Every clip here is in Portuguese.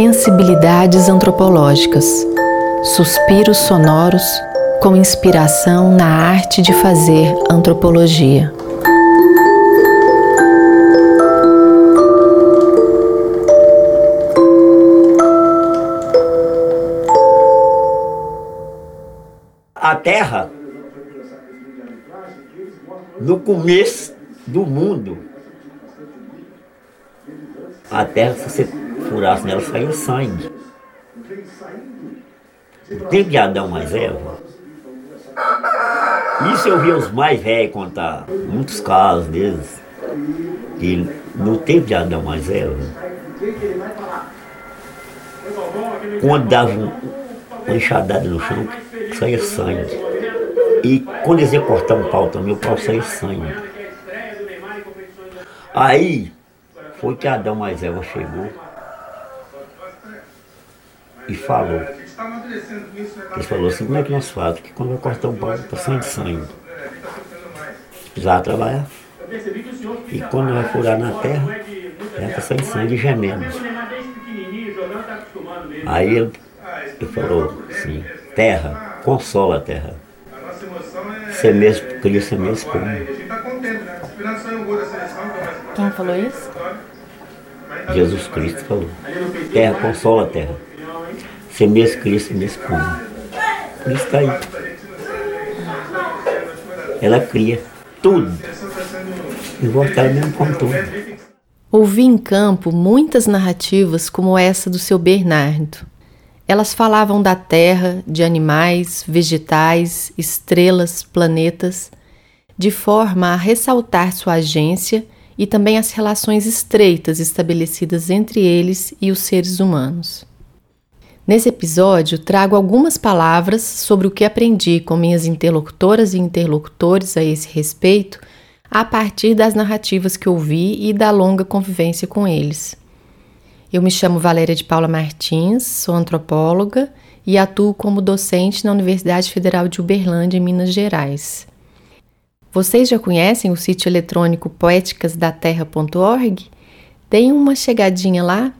Sensibilidades antropológicas. Suspiros sonoros com inspiração na arte de fazer antropologia. A Terra, no começo do mundo, a Terra, você furasse nela, saía sangue. O tempo de Adão mais Eva. Isso eu vi os mais velhos contar, muitos casos deles. Que no tempo de Adão mais Eva, quando dava um, uma enxadada no chão, saía sangue. E quando eles iam cortar um pau também, o pau saía sangue. Aí foi que Adão mais Eva chegou e falou. Ele falou assim, como é que nós fazemos? Que quando vai cortar um pau, está saindo sangue. Precisava trabalhar. E quando vai furar na terra, já está saindo sangue gemendo. Aí ele, ele falou assim, terra, consola a terra. Você mesmo cria, você mesmo come. Quem falou isso? Jesus Cristo falou. Terra, consola a terra. Você mesmo cria, você mesmo come. Por isso está aí. Ela cria tudo. E voltar mesmo com tudo. Ouvi em campo muitas narrativas como essa do seu Bernardo. Elas falavam da terra, de animais, vegetais, estrelas, planetas, de forma a ressaltar sua agência e também as relações estreitas estabelecidas entre eles e os seres humanos. Nesse episódio, trago algumas palavras sobre o que aprendi com minhas interlocutoras e interlocutores a esse respeito, a partir das narrativas que ouvi e da longa convivência com eles. Eu me chamo Valéria de Paula Martins, sou antropóloga e atuo como docente na Universidade Federal de Uberlândia, em Minas Gerais. Vocês já conhecem o sítio eletrônico poéticasdaterra.org? Deem uma chegadinha lá.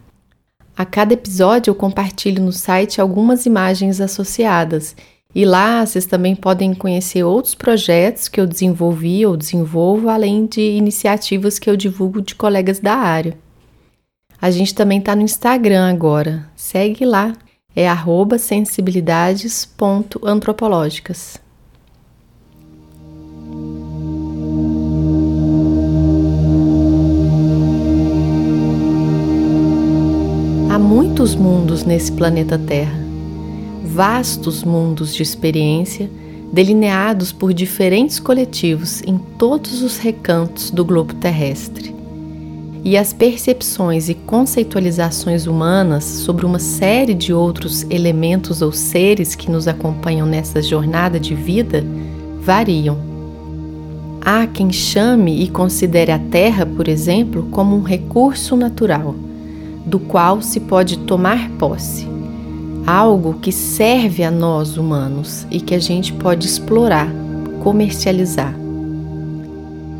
A cada episódio eu compartilho no site algumas imagens associadas e lá vocês também podem conhecer outros projetos que eu desenvolvi ou desenvolvo, além de iniciativas que eu divulgo de colegas da área. A gente também está no Instagram agora. Segue lá. É sensibilidades.antropológicas. muitos mundos nesse planeta Terra, vastos mundos de experiência delineados por diferentes coletivos em todos os recantos do globo terrestre. E as percepções e conceitualizações humanas sobre uma série de outros elementos ou seres que nos acompanham nessa jornada de vida variam. Há quem chame e considere a Terra, por exemplo, como um recurso natural do qual se pode tomar posse, algo que serve a nós humanos e que a gente pode explorar, comercializar.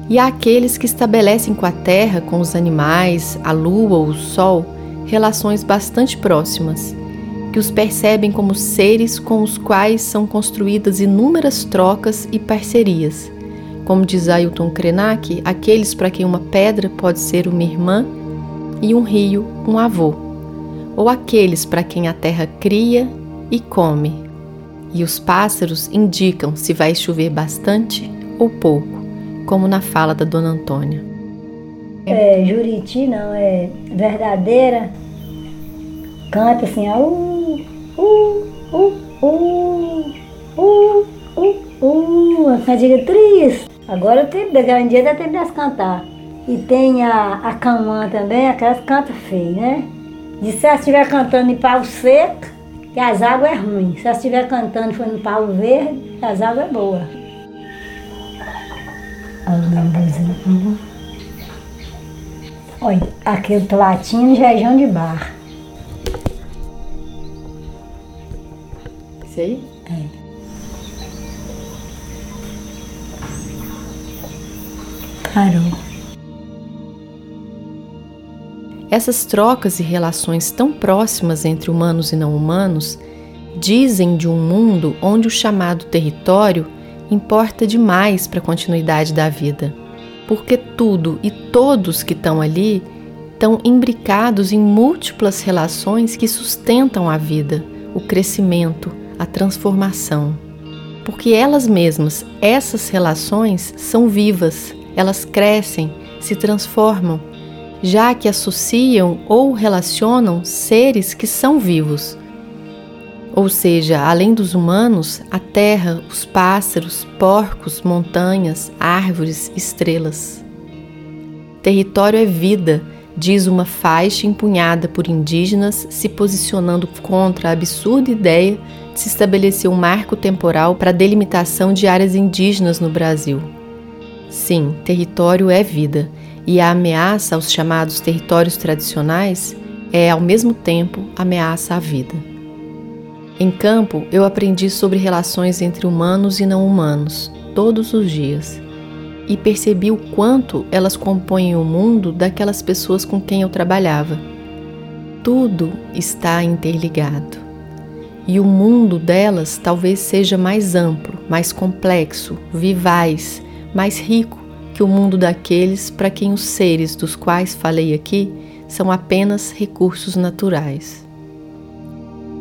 E há aqueles que estabelecem com a terra, com os animais, a lua ou o sol, relações bastante próximas, que os percebem como seres com os quais são construídas inúmeras trocas e parcerias. Como diz Ailton Krenak, aqueles para quem uma pedra pode ser uma irmã e um rio um avô, ou aqueles para quem a terra cria e come, e os pássaros indicam se vai chover bastante ou pouco, como na fala da Dona Antônia. É, Juriti não, é verdadeira, canta assim, uh, uh, uh, uh, uh, uh, uh, uma cantiga triste. Agora o tempo, daqui a um dia dá tempo de cantar. E tem a, a camã também, aquelas canta feio, né? De se ela estiver cantando em pau seco, que as águas é ruim. Se ela estiver cantando foi no pau verde, que as águas é boa. Olha, aquele platinho já é João de Bar. Isso aí? É. Parou. Essas trocas e relações tão próximas entre humanos e não humanos dizem de um mundo onde o chamado território importa demais para a continuidade da vida, porque tudo e todos que estão ali estão imbricados em múltiplas relações que sustentam a vida, o crescimento, a transformação. Porque elas mesmas, essas relações, são vivas, elas crescem, se transformam, já que associam ou relacionam seres que são vivos ou seja, além dos humanos, a terra, os pássaros, porcos, montanhas, árvores, estrelas. Território é vida, diz uma faixa empunhada por indígenas se posicionando contra a absurda ideia de se estabelecer um marco temporal para a delimitação de áreas indígenas no Brasil. Sim, território é vida, e a ameaça aos chamados territórios tradicionais é, ao mesmo tempo, ameaça à vida. Em campo, eu aprendi sobre relações entre humanos e não humanos, todos os dias, e percebi o quanto elas compõem o mundo daquelas pessoas com quem eu trabalhava. Tudo está interligado. E o mundo delas talvez seja mais amplo, mais complexo, vivaz, mais rico que o mundo daqueles para quem os seres dos quais falei aqui são apenas recursos naturais.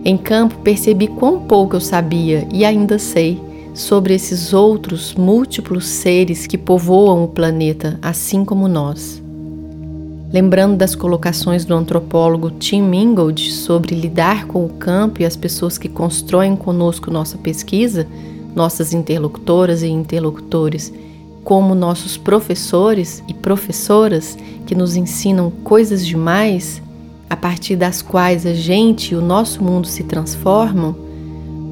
Em campo percebi quão pouco eu sabia e ainda sei sobre esses outros múltiplos seres que povoam o planeta, assim como nós. Lembrando das colocações do antropólogo Tim Ingold sobre lidar com o campo e as pessoas que constroem conosco nossa pesquisa, nossas interlocutoras e interlocutores, como nossos professores e professoras que nos ensinam coisas demais, a partir das quais a gente e o nosso mundo se transformam,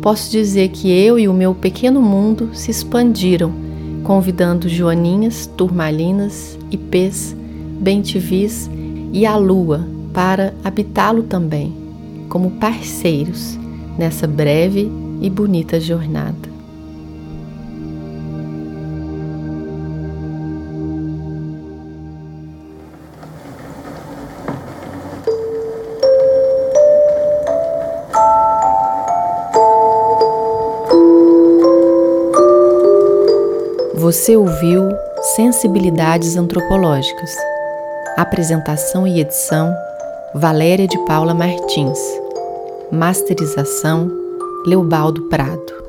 posso dizer que eu e o meu pequeno mundo se expandiram, convidando joaninhas, turmalinas, ipês, bentivis e a lua para habitá-lo também, como parceiros nessa breve e bonita jornada. Você ouviu Sensibilidades Antropológicas. Apresentação e edição: Valéria de Paula Martins. Masterização: Leobaldo Prado.